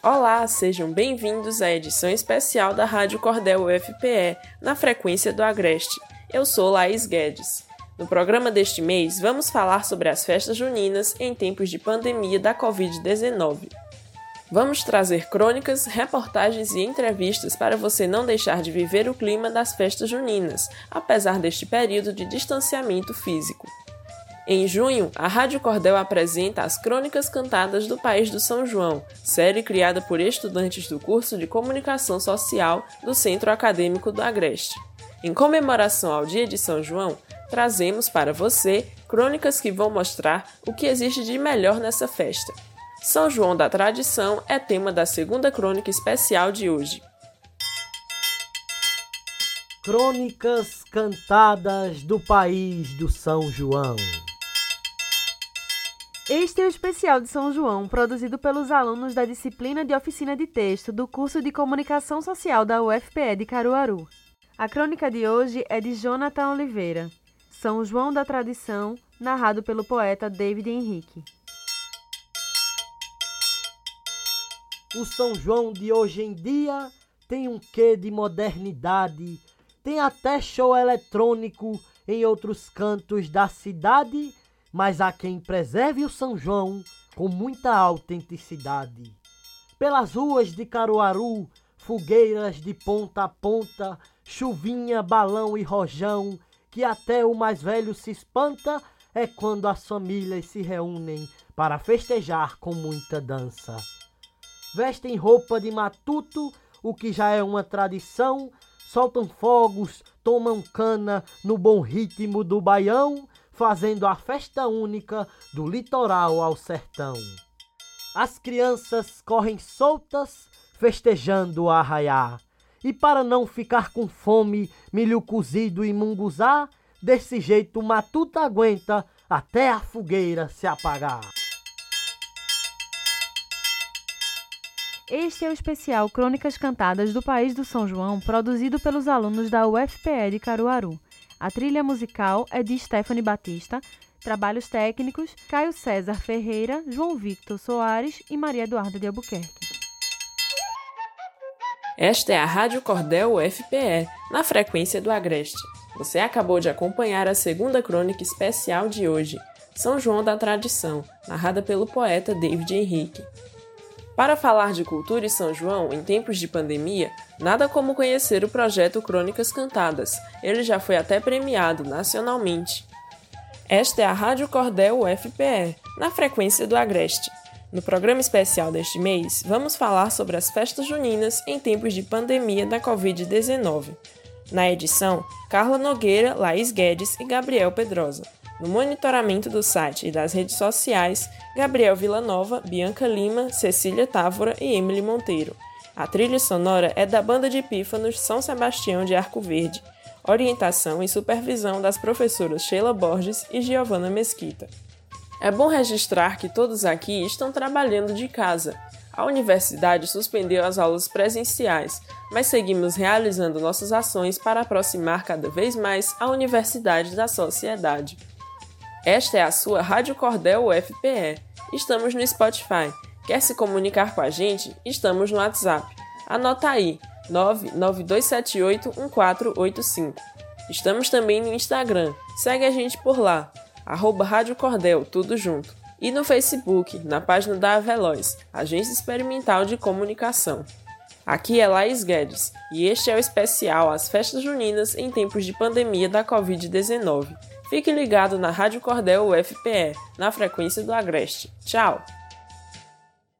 Olá, sejam bem-vindos à edição especial da Rádio Cordel UFPE, na frequência do Agreste. Eu sou Laís Guedes. No programa deste mês, vamos falar sobre as festas juninas em tempos de pandemia da Covid-19. Vamos trazer crônicas, reportagens e entrevistas para você não deixar de viver o clima das festas juninas, apesar deste período de distanciamento físico. Em junho, a Rádio Cordel apresenta as Crônicas Cantadas do País do São João, série criada por estudantes do curso de Comunicação Social do Centro Acadêmico do Agreste. Em comemoração ao Dia de São João, trazemos para você crônicas que vão mostrar o que existe de melhor nessa festa. São João da Tradição é tema da segunda crônica especial de hoje. Crônicas Cantadas do País do São João. Este é o especial de São João, produzido pelos alunos da disciplina de oficina de texto do curso de Comunicação Social da UFPE de Caruaru. A crônica de hoje é de Jonathan Oliveira, São João da Tradição, narrado pelo poeta David Henrique. O São João de hoje em dia tem um quê de modernidade, tem até show eletrônico em outros cantos da cidade mas há quem preserve o São João com muita autenticidade. Pelas ruas de Caruaru, fogueiras de ponta a ponta, chuvinha, balão e rojão, que até o mais velho se espanta, é quando as famílias se reúnem para festejar com muita dança. Vestem roupa de matuto, o que já é uma tradição, soltam fogos, tomam cana no bom ritmo do baião, fazendo a festa única do litoral ao sertão. As crianças correm soltas, festejando o arraiá. E para não ficar com fome, milho cozido e munguzá, desse jeito matuta aguenta até a fogueira se apagar. Este é o especial Crônicas Cantadas do País do São João, produzido pelos alunos da UFPE de Caruaru. A trilha musical é de Stephanie Batista, trabalhos técnicos Caio César Ferreira, João Victor Soares e Maria Eduarda de Albuquerque. Esta é a Rádio Cordel UFPE, na frequência do Agreste. Você acabou de acompanhar a segunda crônica especial de hoje, São João da Tradição, narrada pelo poeta David Henrique. Para falar de cultura e São João em tempos de pandemia, nada como conhecer o projeto Crônicas Cantadas. Ele já foi até premiado nacionalmente. Esta é a Rádio Cordel UFPE, na frequência do Agreste. No programa especial deste mês, vamos falar sobre as festas juninas em tempos de pandemia da Covid-19. Na edição, Carla Nogueira, Laís Guedes e Gabriel Pedrosa. No monitoramento do site e das redes sociais, Gabriel Villanova, Bianca Lima, Cecília Távora e Emily Monteiro. A trilha sonora é da Banda de Pífanos São Sebastião de Arco Verde. Orientação e supervisão das professoras Sheila Borges e Giovana Mesquita. É bom registrar que todos aqui estão trabalhando de casa. A universidade suspendeu as aulas presenciais, mas seguimos realizando nossas ações para aproximar cada vez mais a universidade da sociedade. Esta é a sua Rádio Cordel UFPE. Estamos no Spotify. Quer se comunicar com a gente? Estamos no WhatsApp. Anota aí: 992781485. Estamos também no Instagram. Segue a gente por lá. Arroba Rádio Cordel, tudo junto. E no Facebook, na página da Aveloz, Agência Experimental de Comunicação. Aqui é Laís Guedes e este é o especial As Festas Juninas em tempos de pandemia da Covid-19. Fique ligado na Rádio Cordel UFPE, na frequência do Agreste. Tchau!